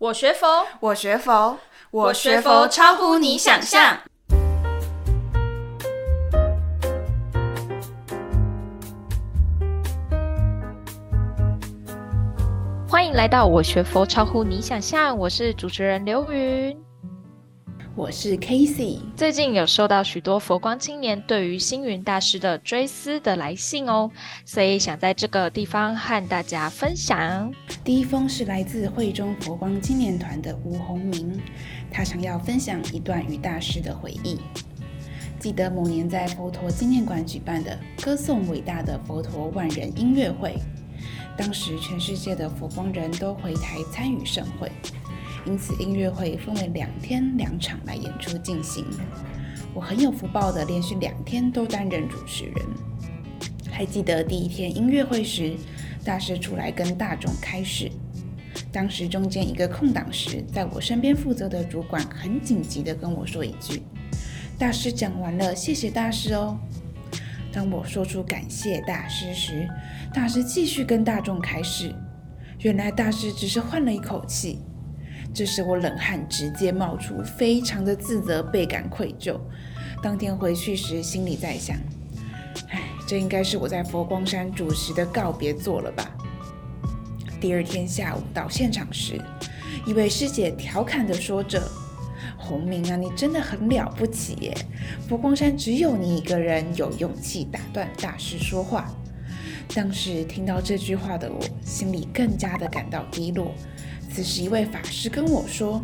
我学佛，我学佛，我学佛超乎你想象。欢迎来到我学佛超乎你想象，我是主持人刘云。我是 Casey，最近有收到许多佛光青年对于星云大师的追思的来信哦，所以想在这个地方和大家分享。第一封是来自会中佛光青年团的吴宏明，他想要分享一段与大师的回忆。记得某年在佛陀纪念馆举办的歌颂伟大的佛陀万人音乐会，当时全世界的佛光人都回台参与盛会。因此，音乐会分为两天两场来演出进行。我很有福报的，连续两天都担任主持人。还记得第一天音乐会时，大师出来跟大众开示。当时中间一个空档时，在我身边负责的主管很紧急的跟我说一句：“大师讲完了，谢谢大师哦。”当我说出感谢大师时，大师继续跟大众开示。原来大师只是换了一口气。这时我冷汗直接冒出，非常的自责，倍感愧疚。当天回去时，心里在想：哎，这应该是我在佛光山主持的告别作了吧？第二天下午到现场时，一位师姐调侃地说着：“宏明啊，你真的很了不起耶！佛光山只有你一个人有勇气打断大师说话。”当时听到这句话的我，心里更加的感到低落。此时，一位法师跟我说：“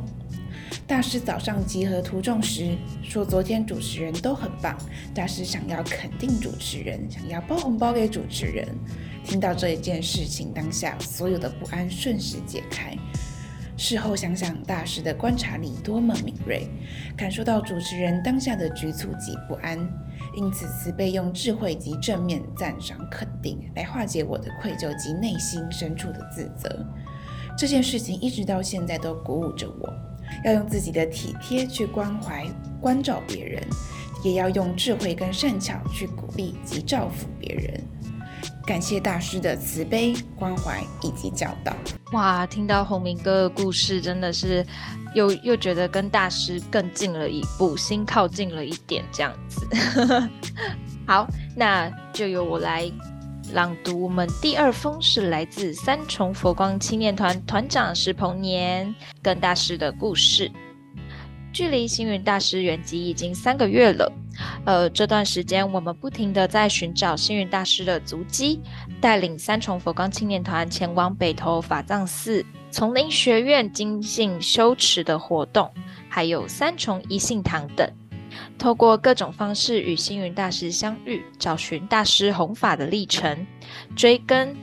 大师早上集合徒众时说，昨天主持人都很棒。大师想要肯定主持人，想要包红包给主持人。”听到这一件事情，当下所有的不安瞬时解开。事后想想，大师的观察力多么敏锐，感受到主持人当下的局促及不安，因此慈悲用智慧及正面赞赏肯定来化解我的愧疚及内心深处的自责。这件事情一直到现在都鼓舞着我，要用自己的体贴去关怀、关照别人，也要用智慧跟善巧去鼓励及造福别人。感谢大师的慈悲、关怀以及教导。哇，听到宏明哥的故事，真的是又又觉得跟大师更近了一步，心靠近了一点，这样子。好，那就由我来。朗读我们第二封是来自三重佛光青年团团长石鹏年跟大师的故事。距离星云大师圆寂已经三个月了，呃，这段时间我们不停的在寻找星云大师的足迹，带领三重佛光青年团前往北投法藏寺、丛林学院精进修持的活动，还有三重一信堂等。透过各种方式与星云大师相遇，找寻大师弘法的历程，追根、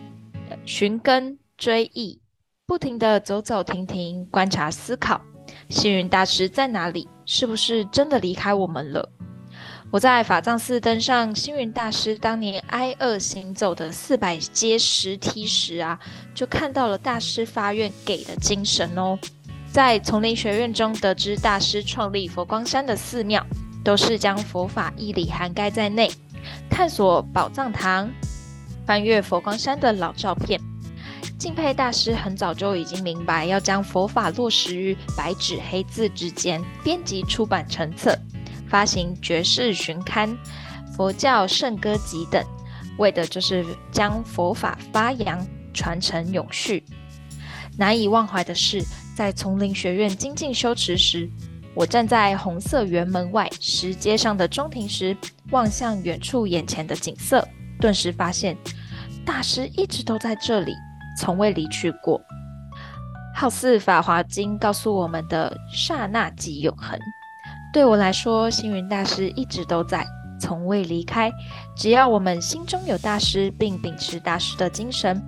寻根、追忆，不停地走走停停，观察思考，星云大师在哪里？是不是真的离开我们了？我在法藏寺登上星云大师当年挨饿行走的四百阶石梯时啊，就看到了大师发愿给的精神哦。在丛林学院中得知大师创立佛光山的寺庙。都是将佛法义理涵盖在内，探索宝藏堂，翻阅佛光山的老照片，敬佩大师很早就已经明白要将佛法落实于白纸黑字之间，编辑出版成册，发行绝世旬刊、佛教圣歌集等，为的就是将佛法发扬传承永续。难以忘怀的是，在丛林学院精进修持时。我站在红色圆门外石阶上的中庭时，望向远处眼前的景色，顿时发现大师一直都在这里，从未离去过。好似《法华经》告诉我们的“刹那即永恒”。对我来说，星云大师一直都在，从未离开。只要我们心中有大师，并秉持大师的精神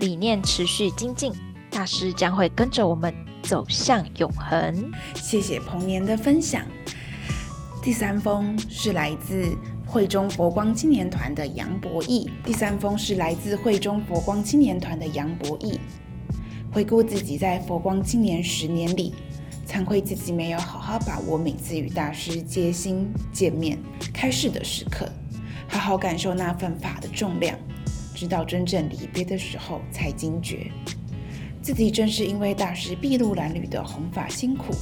理念，持续精进，大师将会跟着我们。走向永恒。谢谢鹏年的分享。第三封是来自会中佛光青年团的杨博义。第三封是来自会中佛光青年团的杨博义。回顾自己在佛光青年十年里，惭愧自己没有好好把握每次与大师接心见面、开示的时刻，好好感受那份法的重量，直到真正离别的时候才惊觉。自己正是因为大师筚路蓝缕的弘法辛苦。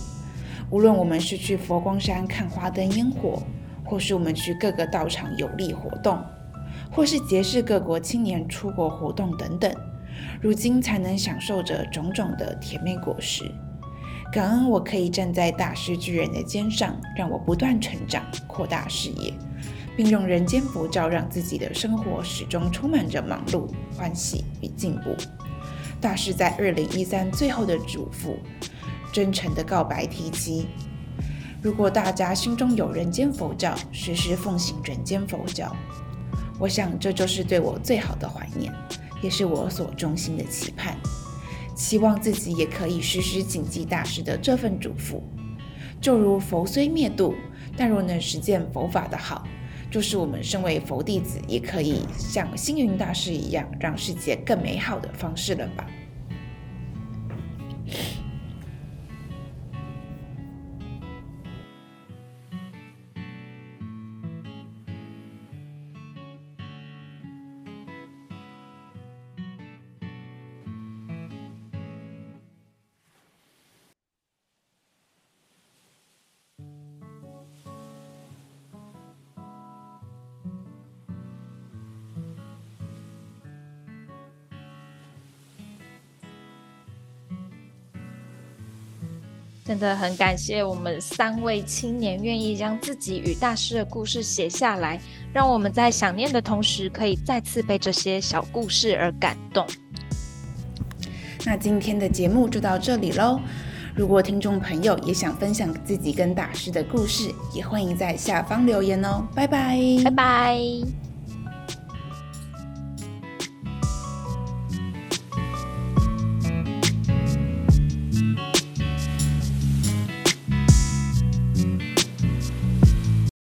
无论我们是去佛光山看花灯烟火，或是我们去各个道场游历活动，或是结识各国青年出国活动等等，如今才能享受着种种的甜美果实。感恩我可以站在大师巨人的肩上，让我不断成长、扩大视野，并用人间佛教让自己的生活始终充满着忙碌、欢喜与进步。大师在二零一三最后的嘱咐，真诚的告白提及：如果大家心中有人间佛教，时时奉行人间佛教。我想这就是对我最好的怀念，也是我所衷心的期盼。希望自己也可以时时谨记大师的这份嘱咐。就如佛虽灭度，但若能实践佛法的好，就是我们身为佛弟子，也可以像星云大师一样，让世界更美好的方式了吧。真的很感谢我们三位青年愿意将自己与大师的故事写下来，让我们在想念的同时，可以再次被这些小故事而感动。那今天的节目就到这里喽。如果听众朋友也想分享自己跟大师的故事，也欢迎在下方留言哦。拜拜，拜拜。